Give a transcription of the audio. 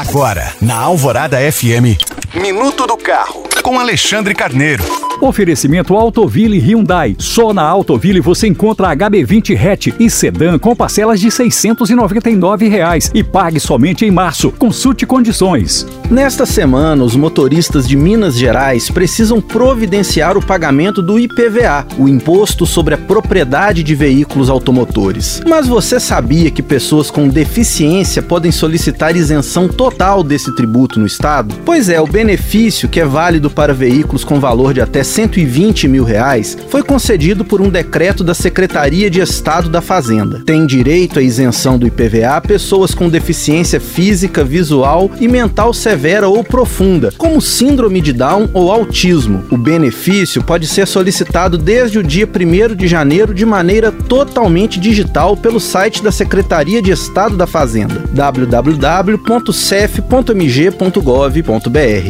Agora, na Alvorada FM, Minuto do Carro, com Alexandre Carneiro. Oferecimento Autoville Hyundai. Só na Autoville você encontra HB20 hatch e sedã com parcelas de 699 reais e pague somente em março. Consulte condições. Nesta semana, os motoristas de Minas Gerais precisam providenciar o pagamento do IPVA, o Imposto sobre a Propriedade de Veículos Automotores. Mas você sabia que pessoas com deficiência podem solicitar isenção total desse tributo no Estado? Pois é, o benefício, que é válido para veículos com valor de até 120 mil reais, foi concedido por um decreto da Secretaria de Estado da Fazenda. Tem direito à isenção do IPVA pessoas com deficiência física, visual e mental severa ou profunda, como síndrome de Down ou autismo. O benefício pode ser solicitado desde o dia 1 de janeiro de maneira totalmente digital pelo site da Secretaria de Estado da Fazenda, www.cef.mg.gov.br.